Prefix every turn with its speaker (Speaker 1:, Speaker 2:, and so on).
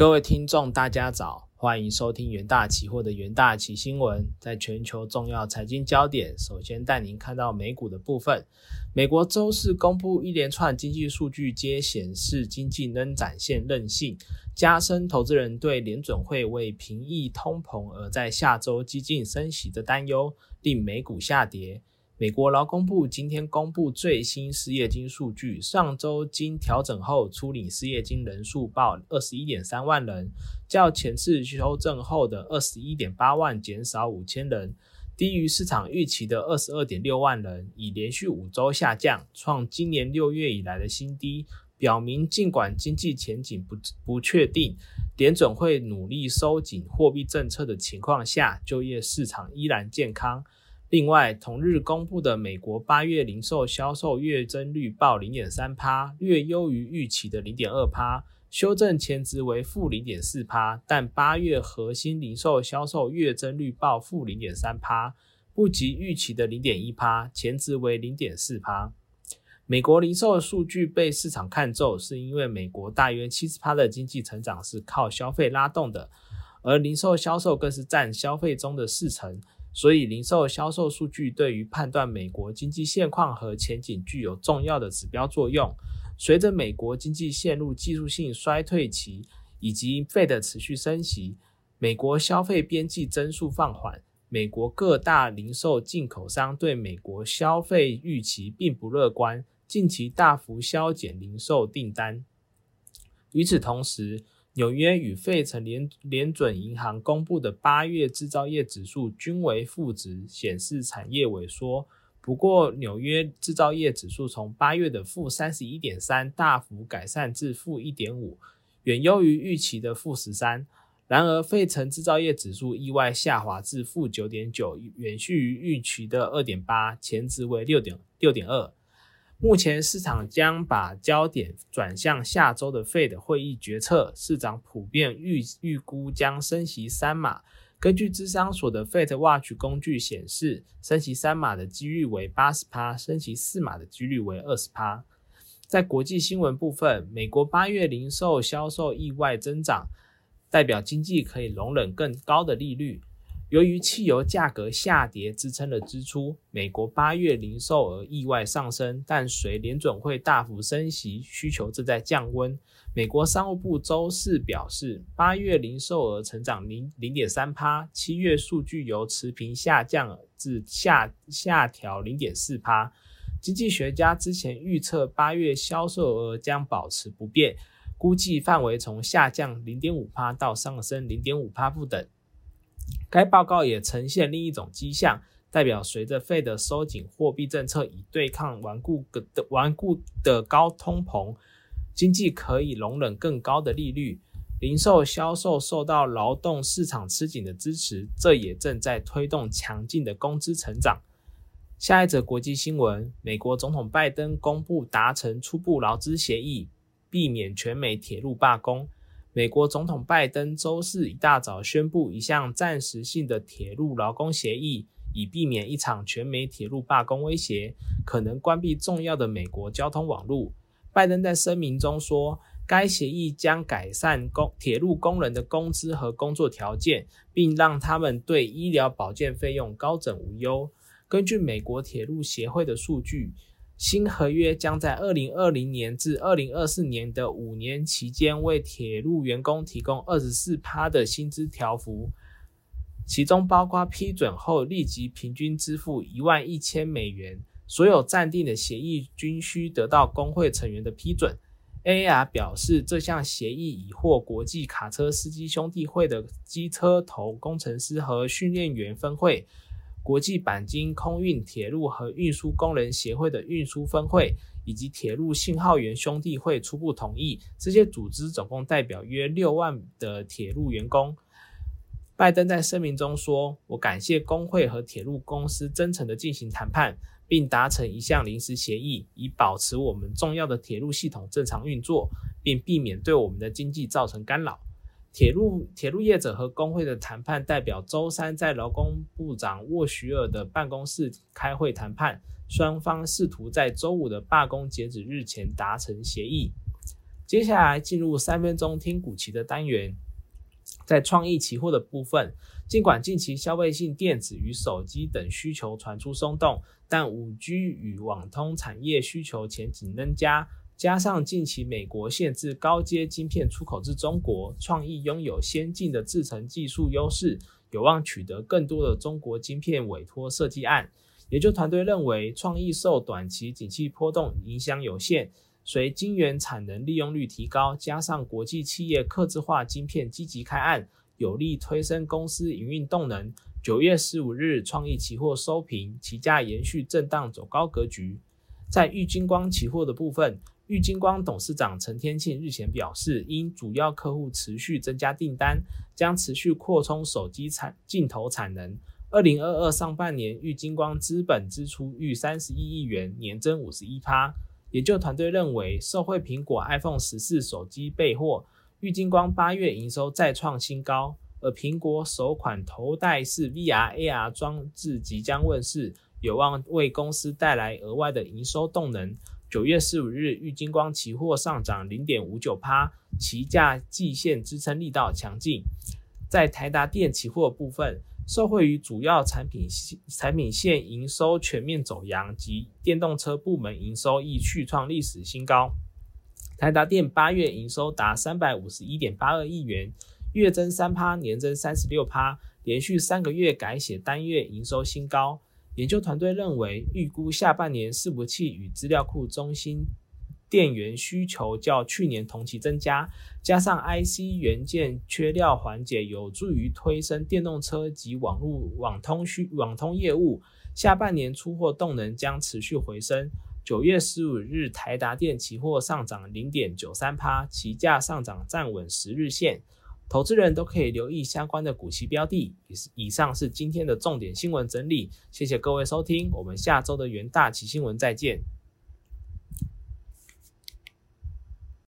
Speaker 1: 各位听众，大家早，欢迎收听元大期货的元大期新闻。在全球重要财经焦点，首先带您看到美股的部分。美国周四公布一连串经济数据，皆显示经济仍展现韧性，加深投资人对联准会为平抑通膨而在下周激进升息的担忧，令美股下跌。美国劳工部今天公布最新失业金数据，上周经调整后初领失业金人数报二十一点三万人，较前次修正后的二十一点八万减少五千人，低于市场预期的二十二点六万人，已连续五周下降，创今年六月以来的新低，表明尽管经济前景不不确定，联准会努力收紧货币政策的情况下，就业市场依然健康。另外，同日公布的美国八月零售销售月增率报零点三趴，略优于预期的零点二趴，修正前值为负零点四趴。但八月核心零售销售月增率报负零点三趴，不及预期的零点一趴，前值为零点四趴。美国零售数据被市场看中，是因为美国大约七十趴的经济成长是靠消费拉动的，而零售销售更是占消费中的四成。所以，零售销售数据对于判断美国经济现况和前景具有重要的指标作用。随着美国经济陷入技术性衰退期，以及费的持续升息，美国消费边际增速放缓，美国各大零售进口商对美国消费预期并不乐观，近期大幅削减零售订单。与此同时，纽约与费城联联准银行公布的八月制造业指数均为负值，显示产业萎缩。不过，纽约制造业指数从八月的负三十一点三大幅改善至负一点五，远优于预期的负十三。然而，费城制造业指数意外下滑至负九点九，远逊于预期的二点八，前值为六点六点二。目前市场将把焦点转向下周的 Fed 会议决策，市场普遍预预估将升息三码。根据智商所的 Fed Watch 工具显示，升息三码的几率为八十趴，升息四码的几率为二十趴。在国际新闻部分，美国八月零售销售意外增长，代表经济可以容忍更高的利率。由于汽油价格下跌支撑了支出，美国八月零售额意外上升，但随联准会大幅升息，需求正在降温。美国商务部周四表示，八月零售额成长零零点三趴，七月数据由持平下降至下下调零点四趴。经济学家之前预测八月销售额将保持不变，估计范围从下降零点五趴到上升零点五趴不等。该报告也呈现另一种迹象，代表随着费的收紧货币政策以对抗顽固的顽固的高通膨，经济可以容忍更高的利率。零售销售受到劳动市场吃紧的支持，这也正在推动强劲的工资成长。下一则国际新闻：美国总统拜登公布达成初步劳资协议，避免全美铁路罢工。美国总统拜登周四一大早宣布一项暂时性的铁路劳工协议，以避免一场全美铁路罢工威胁，可能关闭重要的美国交通网络。拜登在声明中说，该协议将改善工铁路工人的工资和工作条件，并让他们对医疗保健费用高枕无忧。根据美国铁路协会的数据。新合约将在二零二零年至二零二四年的五年期间，为铁路员工提供二十四趴的薪资条幅，其中包括批准后立即平均支付一万一千美元。所有暂定的协议均需得到工会成员的批准。AAR 表示，这项协议已获国际卡车司机兄弟会的机车头工程师和训练员分会。国际钣金空运铁路和运输工人协会的运输分会以及铁路信号员兄弟会初步同意。这些组织总共代表约六万的铁路员工。拜登在声明中说：“我感谢工会和铁路公司真诚地进行谈判，并达成一项临时协议，以保持我们重要的铁路系统正常运作，并避免对我们的经济造成干扰。”铁路铁路业者和工会的谈判代表周三在劳工部长沃许尔的办公室开会谈判，双方试图在周五的罢工截止日前达成协议。接下来进入三分钟听股期的单元，在创意期货的部分，尽管近期消费性电子与手机等需求传出松动，但五 G 与网通产业需求前景增加，加上近期美国限制高阶晶片出口至中国，创意拥有先进的制程技术优势，有望取得更多的中国晶片委托设计案。研究团队认为，创意受短期景气波动影响有限。随晶圆产能利用率提高，加上国际企业客制化晶片积极开案，有力推升公司营运动能。九月十五日，创意期货收平，期价延续震荡走高格局。在玉金光期货的部分，玉金光董事长陈天庆日前表示，因主要客户持续增加订单，将持续扩充手机产镜头产能。二零二二上半年，玉金光资本支出逾三十一亿元，年增五十一趴。研究团队认为，受惠苹果 iPhone 十四手机备货，玉金光八月营收再创新高，而苹果首款头戴式 VR AR 装置即将问世，有望为公司带来额外的营收动能。九月十五日，玉金光期货上涨零点五九趴，期价季线支撑力道强劲。在台达电期货部分。受惠于主要产品产品线营收全面走阳及电动车部门营收亦续创历史新高，台达电八月营收达三百五十一点八二亿元，月增三趴，年增三十六趴，连续三个月改写单月营收新高。研究团队认为，预估下半年伺服器与资料库中心。电源需求较去年同期增加，加上 IC 元件缺料缓解，有助于推升电动车及网络网通需网通业务。下半年出货动能将持续回升。九月十五日，台达电期货上涨零点九三趴，期价上涨站稳十日线。投资人都可以留意相关的股息标的。以上是今天的重点新闻整理，谢谢各位收听，我们下周的元大旗新闻再见。